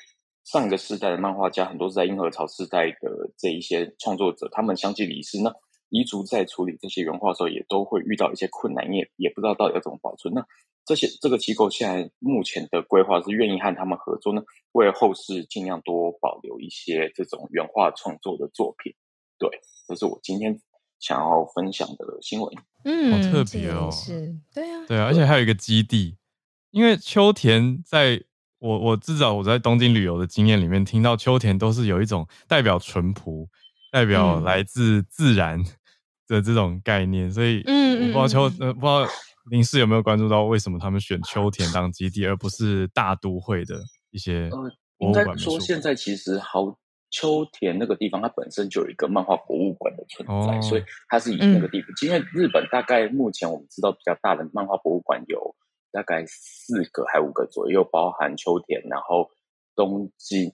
上一个世代的漫画家很多是在英和潮世代的这一些创作者，他们相继离世。那遗族在处理这些原画的时候，也都会遇到一些困难，也也不知道到底要怎么保存。那这些这个机构现在目前的规划是愿意和他们合作呢，为了后世尽量多保留一些这种原画创作的作品。对，这是我今天想要分享的新闻。
嗯，
好特别哦，
是，对啊，
对啊，而且还有一个基地，因为秋田在。我我至少我在东京旅游的经验里面，听到秋田都是有一种代表淳朴、代表来自自然 的这种概念，所以嗯，我不知道秋呃不知道林氏有没有关注到为什么他们选秋田当基地，而不是大都会的一些博物馆。
应该说，现在其实好秋田那个地方，它本身就有一个漫画博物馆的存在，哦、所以它是以那个地方。因为日本大概目前我们知道比较大的漫画博物馆有。大概四个还五个左右，包含秋田，然后东京，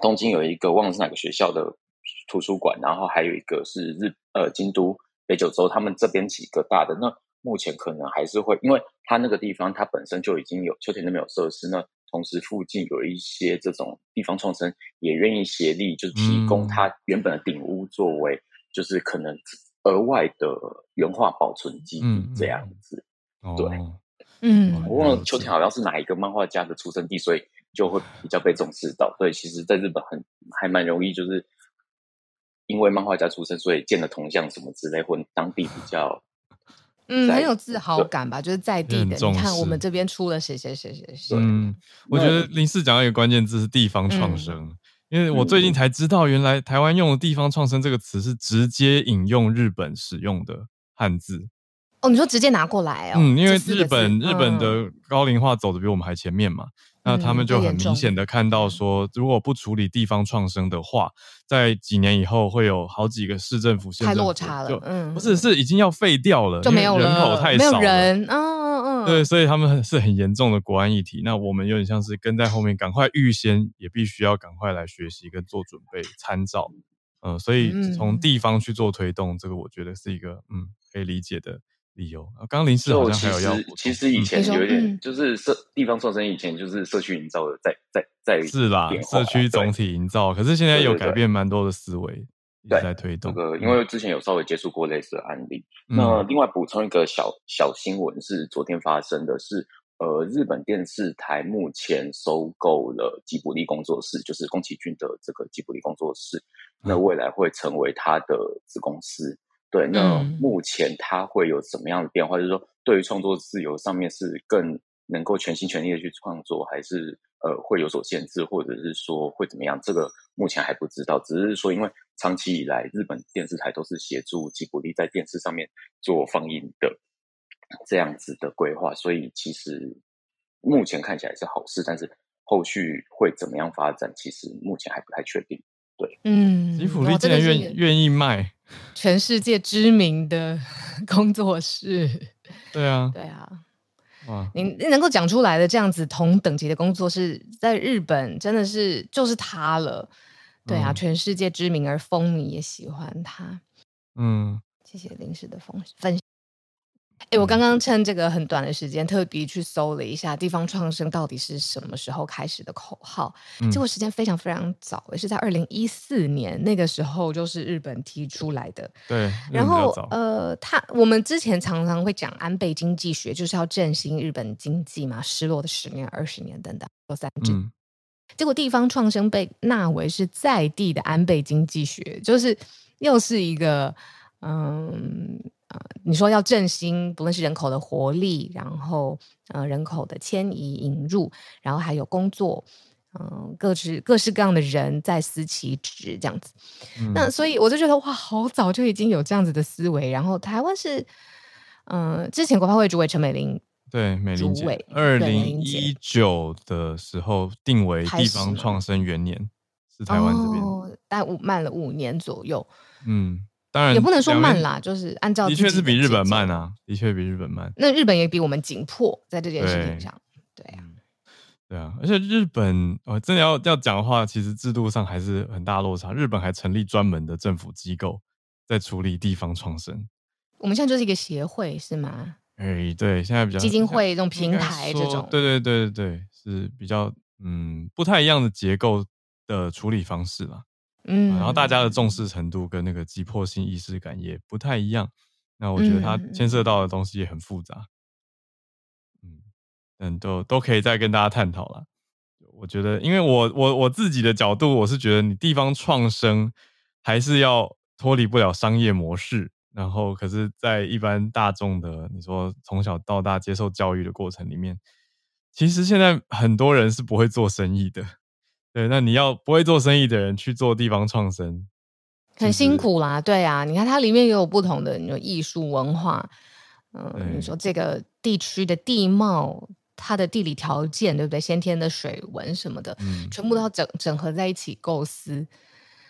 东京有一个忘了是哪个学校的图书馆，然后还有一个是日呃京都北九州，他们这边几个大的。那目前可能还是会，因为它那个地方它本身就已经有秋田那边有设施，那同时附近有一些这种地方创生也愿意协力，就是提供它原本的顶屋作为，就是可能额外的原画保存基地这样子，嗯、对。哦
嗯，
我忘了秋田好像是哪一个漫画家的出生地，所以就会比较被重视到。所以其实，在日本很还蛮容易，就是因为漫画家出生，所以建了铜像什么之类，或当地比较
嗯很有自豪感吧，就是在地的。你看我们这边出了谁谁谁谁谁。
嗯，我觉得林四讲到一个关键字是地方创生，嗯、因为我最近才知道，原来台湾用的地方创生这个词是直接引用日本使用的汉字。
哦，你说直接拿过来哦？
嗯，因为日本日本的高龄化走的比我们还前面嘛，嗯、那他们就很明显的看到说，如果不处理地方创生的话，在几年以后会有好几个市政府、
太落差了，嗯，
不是是已经要废掉了，
就没有，
人口太少了，
没有人，嗯嗯嗯，
对，所以他们是很严重的国安议题。那我们有点像是跟在后面，赶快预先也必须要赶快来学习跟做准备参照，嗯，所以从地方去做推动，这个我觉得是一个嗯可以理解的。理由啊，刚刚林氏好像还有要。
其实以前有一点，就是社地方创生以前就是社区营造的在，在在在
是啦，社区总体营造。可是现在有改变蛮多的思维，对，在推动。
这个因为之前有稍微接触过类似的案例。那另外补充一个小小新闻是昨天发生的是，呃，日本电视台目前收购了吉卜力工作室，就是宫崎骏的这个吉卜力工作室，那未来会成为他的子公司。对，那目前它会有什么样的变化？嗯、就是说，对于创作自由上面是更能够全心全意的去创作，还是呃会有所限制，或者是说会怎么样？这个目前还不知道。只是说，因为长期以来日本电视台都是协助吉卜力在电视上面做放映的这样子的规划，所以其实目前看起来是好事。但是后续会怎么样发展，其实目前还不太确定。对，
嗯，
吉普力竟然愿愿意卖。
全世界知名的工作室，
对啊，
对啊。
哇，
你你能够讲出来的这样子同等级的工作，室在日本真的是就是他了。对啊，嗯、全世界知名而风靡，也喜欢他。
嗯，
谢谢临时的分分享。哎，我刚刚趁这个很短的时间，特别去搜了一下“地方创生”到底是什么时候开始的口号，嗯、结果时间非常非常早，也是在二零一四年那个时候，就是日本提出来的。
对，
然后呃，他我们之前常常会讲安倍经济学，就是要振兴日本经济嘛，失落的十年、二十年等等，有三句。嗯、结果地方创生被纳为是在地的安倍经济学，就是又是一个嗯。呃，你说要振兴，不论是人口的活力，然后呃人口的迁移引入，然后还有工作，嗯、呃，各式各式各样的人在思其职这样子。嗯、那所以我就觉得哇，好早就已经有这样子的思维。然后台湾是，嗯、呃，之前国发会主委陈美玲
对美玲姐，二零一九的时候定为地方创生元年，是台湾这边，
哦、大概五慢了五年左右。
嗯。当然
也不能说慢啦，就是按照的
确是比日本慢啊，的确比日本慢。
那日本也比我们紧迫在这件事情上，对，对啊，
对啊，而且日本呃，真的要要讲的话，其实制度上还是很大落差。日本还成立专门的政府机构在处理地方创生，
我们现在就是一个协会是吗？
哎，对，现在比较
基金会这种平台这种，
对对对对对，是比较嗯不太一样的结构的处理方式啦。嗯，然后大家的重视程度跟那个急迫性意识感也不太一样。那我觉得它牵涉到的东西也很复杂。嗯嗯，都都可以再跟大家探讨了。我觉得，因为我我我自己的角度，我是觉得你地方创生还是要脱离不了商业模式。然后，可是，在一般大众的你说从小到大接受教育的过程里面，其实现在很多人是不会做生意的。对，那你要不会做生意的人去做地方创生，
很辛苦啦。对啊，你看它里面也有不同的，你说艺术文化，嗯，对你说这个地区的地貌，它的地理条件，对不对？先天的水文什么的，嗯，全部都要整整合在一起构思。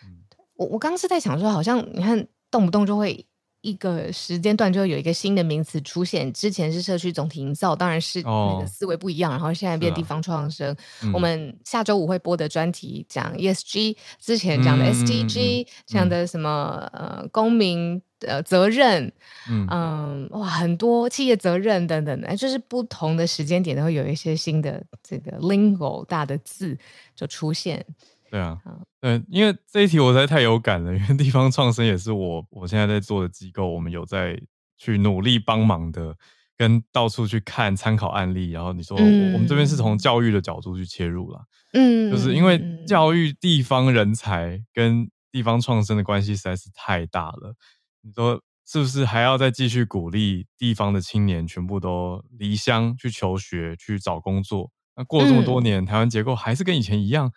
嗯，我我刚刚是在想说，好像你看动不动就会。一个时间段就会有一个新的名词出现，之前是社区总体营造，当然是那个思维不一样，哦、然后现在变地方创生。啊嗯、我们下周五会播的专题讲 ESG，之前讲的 SDG，讲、嗯、的什么呃公民的责任，嗯，嗯哇，很多企业责任等等的，就是不同的时间点都会有一些新的这个 lingo 大的字就出现。
对啊，嗯，因为这一题我实在太有感了，因为地方创生也是我我现在在做的机构，我们有在去努力帮忙的，跟到处去看参考案例，然后你说、嗯、我们这边是从教育的角度去切入了，嗯，就是因为教育地方人才跟地方创生的关系实在是太大了，你说是不是还要再继续鼓励地方的青年全部都离乡去求学去找工作？那过了这么多年，嗯、台湾结构还是跟以前一样。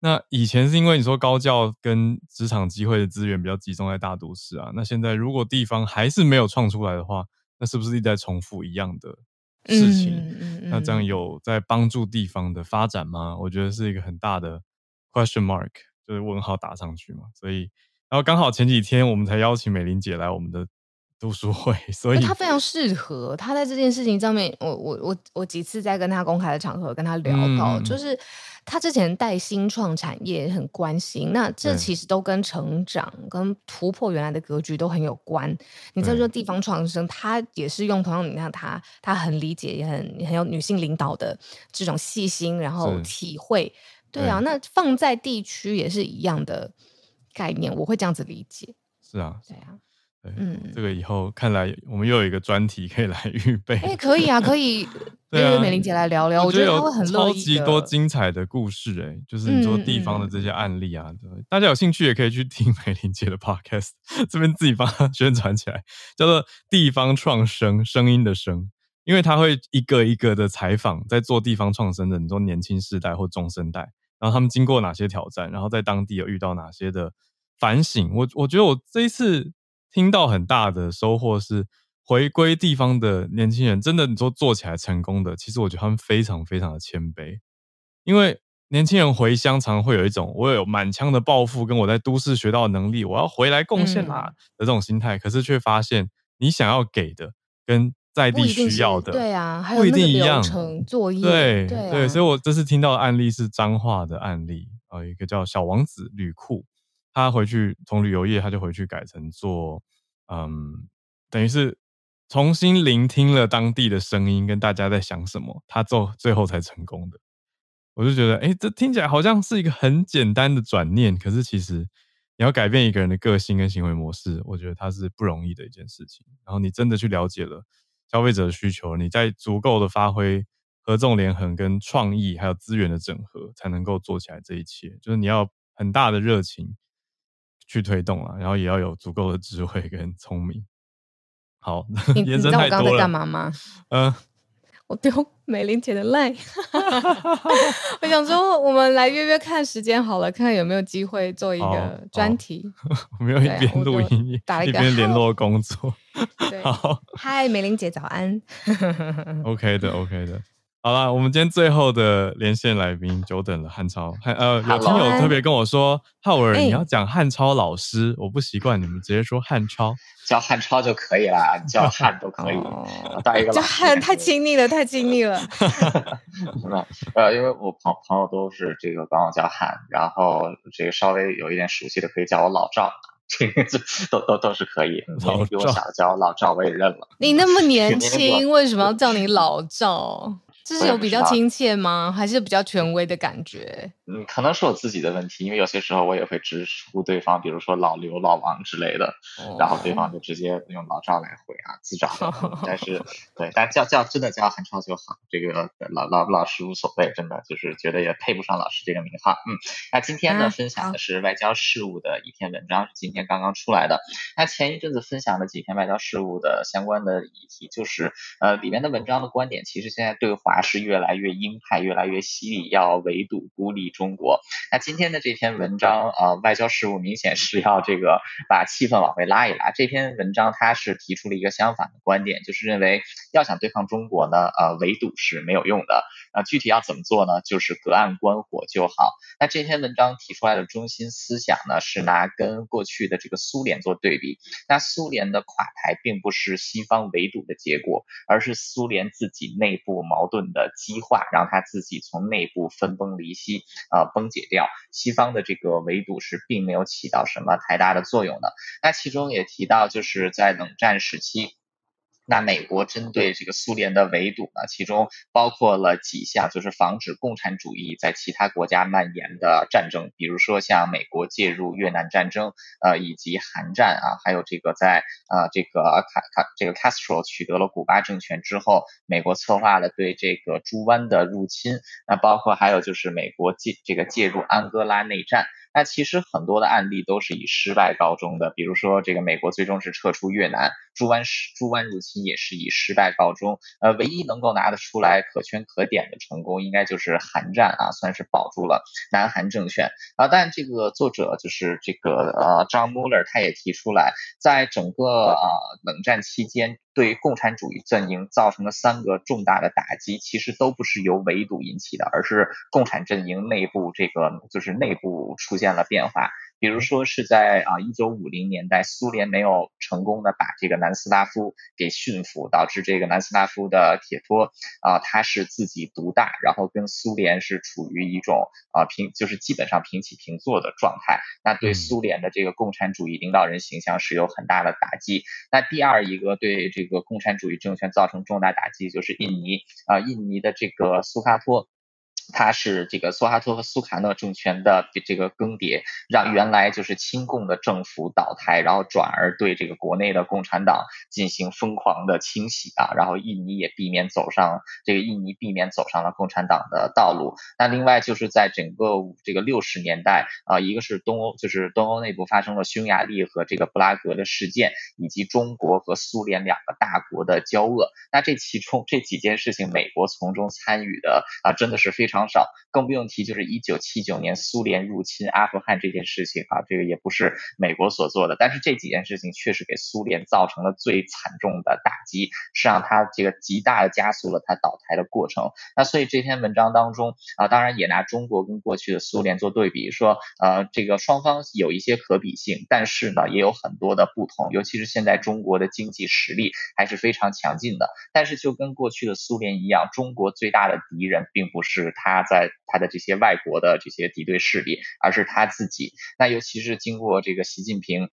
那以前是因为你说高教跟职场机会的资源比较集中在大都市啊，那现在如果地方还是没有创出来的话，那是不是一直在重复一样的事情？嗯嗯嗯、那这样有在帮助地方的发展吗？我觉得是一个很大的 question mark，就是问号打上去嘛。所以，然后刚好前几天我们才邀请美玲姐来我们的读书会，所以她
非常适合。她在这件事情上面，我我我我几次在跟她公开的场合跟她聊到，嗯、就是。他之前带新创产业很关心，那这其实都跟成长、跟突破原来的格局都很有关。你在说地方创生，他也是用同样，你看他他很理解，也很很有女性领导的这种细心，然后体会。对啊，那放在地区也是一样的概念，我会这样子理解。
是啊，
对啊。
嗯，这个以后看来我们又有一个专题可以来预备。
哎，可以啊，可以 跟美玲姐来聊聊。我觉得她会很乐意的。超级
多精彩的故事，哎，就是你说地方的这些案例啊，对，大家有兴趣也可以去听美玲姐的 podcast，这边自己帮她宣传起来，叫做“地方创生”，声音的声，因为她会一个一个的采访，在做地方创生的，你说年轻世代或中生代，然后他们经过哪些挑战，然后在当地有遇到哪些的反省。我我觉得我这一次。听到很大的收获是回归地方的年轻人，真的你说做起来成功的，其实我觉得他们非常非常的谦卑，因为年轻人回乡常常会有一种我有满腔的抱负，跟我在都市学到的能力，我要回来贡献啦的这种心态，可是却发现你想要给的跟在地需要的，
对啊，
不一定一样
作。业，
对
对、啊、
对，所以我这次听到的案例是彰化的案例，呃，一个叫小王子旅库，他回去从旅游业，他就回去改成做，嗯，等于是重新聆听了当地的声音，跟大家在想什么，他做最后才成功的。我就觉得，哎，这听起来好像是一个很简单的转念，可是其实你要改变一个人的个性跟行为模式，我觉得它是不容易的一件事情。然后你真的去了解了。消费者的需求，你在足够的发挥合纵连横跟创意，还有资源的整合，才能够做起来这一切。就是你要很大的热情去推动啊，然后也要有足够的智慧跟聪明。好，
你你知道我刚刚在干嘛吗？
嗯、呃。
我丢美玲姐的 line，我想说我们来约约看时间好了，看看有没有机会做一个专题。
我没有一边录音打一边联络工作。
对，好，嗨，美玲姐早安。
OK 的，OK 的。好了，我们今天最后的连线来宾久等了，汉超。汉呃，有听友特别跟我说，浩尔你要讲汉超老师，我不习惯，你们直接说汉超，
叫汉超就可以了，叫汉都可以。带一个，
叫汉太亲昵了，太亲昵了。
呃，因为我朋朋友都是这个管我叫汉，然后这个稍微有一点熟悉的可以叫我老赵，这 个都都都是可以。比我小的叫我老赵，我也认了。
你那么年轻，为什么要叫你老赵？这是有比较亲切吗？还是比较权威的感觉？
嗯，可能是我自己的问题，因为有些时候我也会直呼对方，比如说老刘、老王之类的，哦、然后对方就直接用老赵来回啊，自找的。但是，对，但叫叫真的叫韩超就好，这个老老不老师无所谓，真的就是觉得也配不上老师这个名号。嗯，那今天呢，啊、分享的是外交事务的一篇文章，是今天刚刚出来的。那前一阵子分享的几篇外交事务的相关的议题，就是呃里面的文章的观点，其实现在对华。是越来越鹰派，越来越犀利，要围堵孤立中国。那今天的这篇文章，呃，外交事务明显是要这个把气氛往回拉一拉。这篇文章它是提出了一个相反的观点，就是认为要想对抗中国呢，呃，围堵是没有用的。那具体要怎么做呢？就是隔岸观火就好。那这篇文章提出来的中心思想呢，是拿跟过去的这个苏联做对比。那苏联的垮台并不是西方围堵的结果，而是苏联自己内部矛盾。的激化，让他自己从内部分崩离析，呃，崩解掉。西方的这个围堵是并没有起到什么太大的作用的。那其中也提到，就是在冷战时期。那美国针对这个苏联的围堵呢，其中包括了几项，就是防止共产主义在其他国家蔓延的战争，比如说像美国介入越南战争，呃，以及韩战啊，还有这个在呃这个卡卡这个 Castro 取得了古巴政权之后，美国策划了对这个猪湾的入侵，那包括还有就是美国介这个介入安哥拉内战。那其实很多的案例都是以失败告终的，比如说这个美国最终是撤出越南，朱湾朱湾入侵也是以失败告终。呃，唯一能够拿得出来可圈可点的成功，应该就是韩战啊，算是保住了南韩政权啊。但这个作者就是这个呃张穆勒，他也提出来，在整个啊冷战期间。对共产主义阵营造成了三个重大的打击，其实都不是由围堵引起的，而是共产阵营内部这个就是内部出现了变化。比如说是在啊一九五零年代，苏联没有成功的把这个南斯拉夫给驯服，导致这个南斯拉夫的铁托啊，他是自己独大，然后跟苏联是处于一种啊平就是基本上平起平坐的状态，那对苏联的这个共产主义领导人形象是有很大的打击。那第二一个对这个共产主义政权造成重大打击就是印尼啊，印尼的这个苏哈托。他是这个苏哈托和苏卡诺政权的这个更迭，让原来就是亲共的政府倒台，然后转而对这个国内的共产党进行疯狂的清洗啊，然后印尼也避免走上这个印尼避免走上了共产党的道路。那另外就是在整个这个六十年代啊，一个是东欧，就是东欧内部发生了匈牙利和这个布拉格的事件，以及中国和苏联两个大国的交恶。那这其中这几件事情，美国从中参与的啊，真的是非常。常少，更不用提就是一九七九年苏联入侵阿富汗这件事情啊，这个也不是美国所做的，但是这几件事情确实给苏联造成了最惨重的打击，是让他这个极大的加速了他倒台的过程。那所以这篇文章当中啊，当然也拿中国跟过去的苏联做对比，说呃这个双方有一些可比性，但是呢也有很多的不同，尤其是现在中国的经济实力还是非常强劲的，但是就跟过去的苏联一样，中国最大的敌人并不是他他在他的这些外国的这些敌对势力，而是他自己。那尤其是经过这个习近平。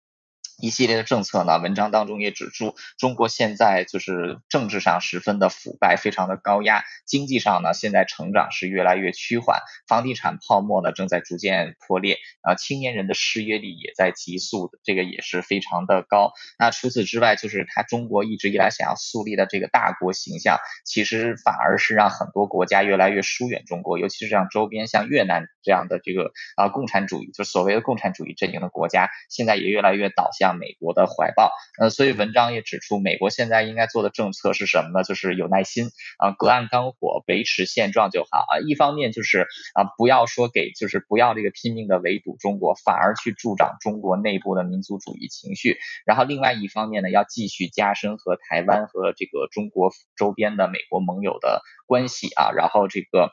一系列的政策呢，文章当中也指出，中国现在就是政治上十分的腐败，非常的高压；经济上呢，现在成长是越来越趋缓，房地产泡沫呢正在逐渐破裂，啊，青年人的失业率也在急速，这个也是非常的高。那除此之外，就是他中国一直以来想要树立的这个大国形象，其实反而是让很多国家越来越疏远中国，尤其是像周边像越南这样的这个啊共产主义，就所谓的共产主义阵营的国家，现在也越来越倒向。向美国的怀抱，呃，所以文章也指出，美国现在应该做的政策是什么呢？就是有耐心啊，隔岸观火，维持现状就好啊。一方面就是啊，不要说给，就是不要这个拼命的围堵中国，反而去助长中国内部的民族主义情绪。然后另外一方面呢，要继续加深和台湾和这个中国周边的美国盟友的关系啊。然后这个。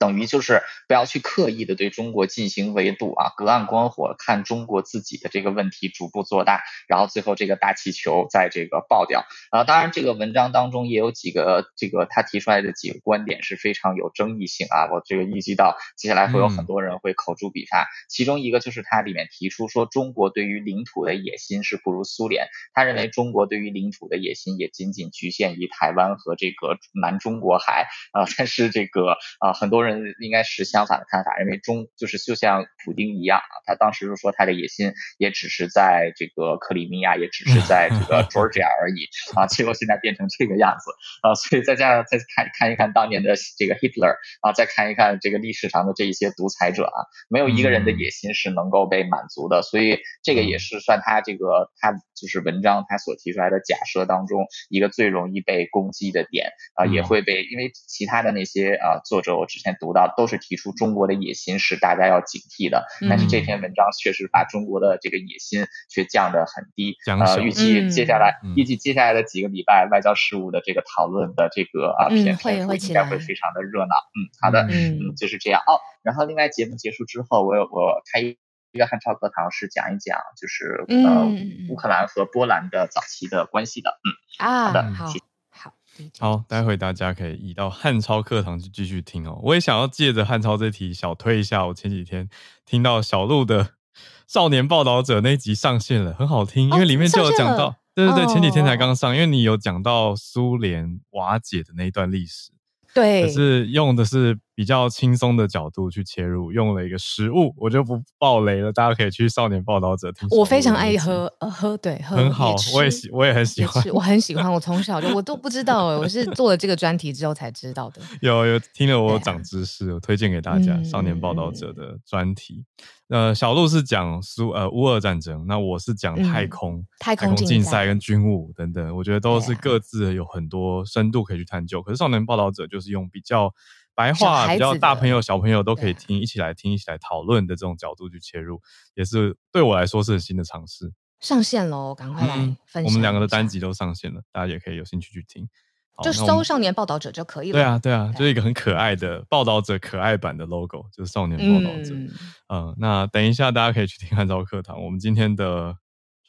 等于就是不要去刻意的对中国进行围堵啊，隔岸观火，看中国自己的这个问题逐步做大，然后最后这个大气球在这个爆掉啊。当然，这个文章当中也有几个这个他提出来的几个观点是非常有争议性啊。我这个预计到接下来会有很多人会口诛笔伐。其中一个就是他里面提出说，中国对于领土的野心是不如苏联。他认为中国对于领土的野心也仅仅局限于台湾和这个南中国海啊。但是这个啊，很多人。应该是相反的看法，认为中就是就像普丁一样啊，他当时就说他的野心也只是在这个克里米亚，也只是在这个 Georgia 而已啊，结果现在变成这个样子。啊，所以再加上再看看一看当年的这个 Hitler 啊，再看一看这个历史上的这一些独裁者啊，没有一个人的野心是能够被满足的，所以这个也是算他这个他就是文章他所提出来的假设当中一个最容易被攻击的点啊，也会被因为其他的那些啊作者我之前。读到都是提出中国的野心是大家要警惕的，但是这篇文章确实把中国的这个野心却降得很低。呃，预计接下来预计接下来的几个礼拜外交事务的这个讨论的这个啊篇篇幅应该会非常的热闹。嗯，好的，嗯，就是这样。哦，然后另外节目结束之后，我有我开一个汉超课堂是讲一讲就是呃乌克兰和波兰的早期的关系的。嗯
啊，好的，好。
好，待会大家可以移到汉超课堂去继续听哦。我也想要借着汉超这题小推一下，我前几天听到小鹿的《少年报道者》那集上线了，很好听，因为里面就有讲到，对对对，前几天才刚上，因为你有讲到苏联瓦解的那一段历史。
对，
可是用的是比较轻松的角度去切入，用了一个食物，我就不爆雷了，大家可以去少年报道者听。
我非常爱喝，呃，喝对，喝
很好，我也喜，我也很喜欢，
我很喜欢，我 从小就我都不知道，我是做了这个专题之后才知道的。
有有听了我长知识，我推荐给大家、嗯、少年报道者的专题。呃，小鹿是讲苏呃乌俄战争，那我是讲太空、嗯、太空竞赛跟军务等等，我觉得都是各自有很多深度可以去探究。可是少年报道者就是用比较白话、比较大朋友、小朋友都可以听，一起来听、一起来讨论的这种角度去切入，也是对我来说是很新的尝试。
上线喽，赶快来分享、嗯。
我们两个的单集都上线了，大家也可以有兴趣去听。
就搜少年报道者就可以了。
对啊，对啊，就是一个很可爱的报道者可爱版的 logo，就是少年报道者。嗯，呃、那等一下大家可以去听汉朝课堂。我们今天的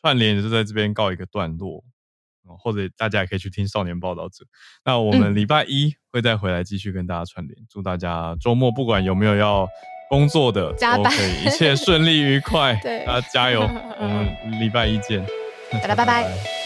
串联也是在这边告一个段落，或者大家也可以去听少年报道者。那我们礼拜一会再回来继续跟大家串联。祝大家周末不管有没有要工作的，加班，都可以一切顺利愉快。对，大家加油！我们礼拜一见，
大家拜拜。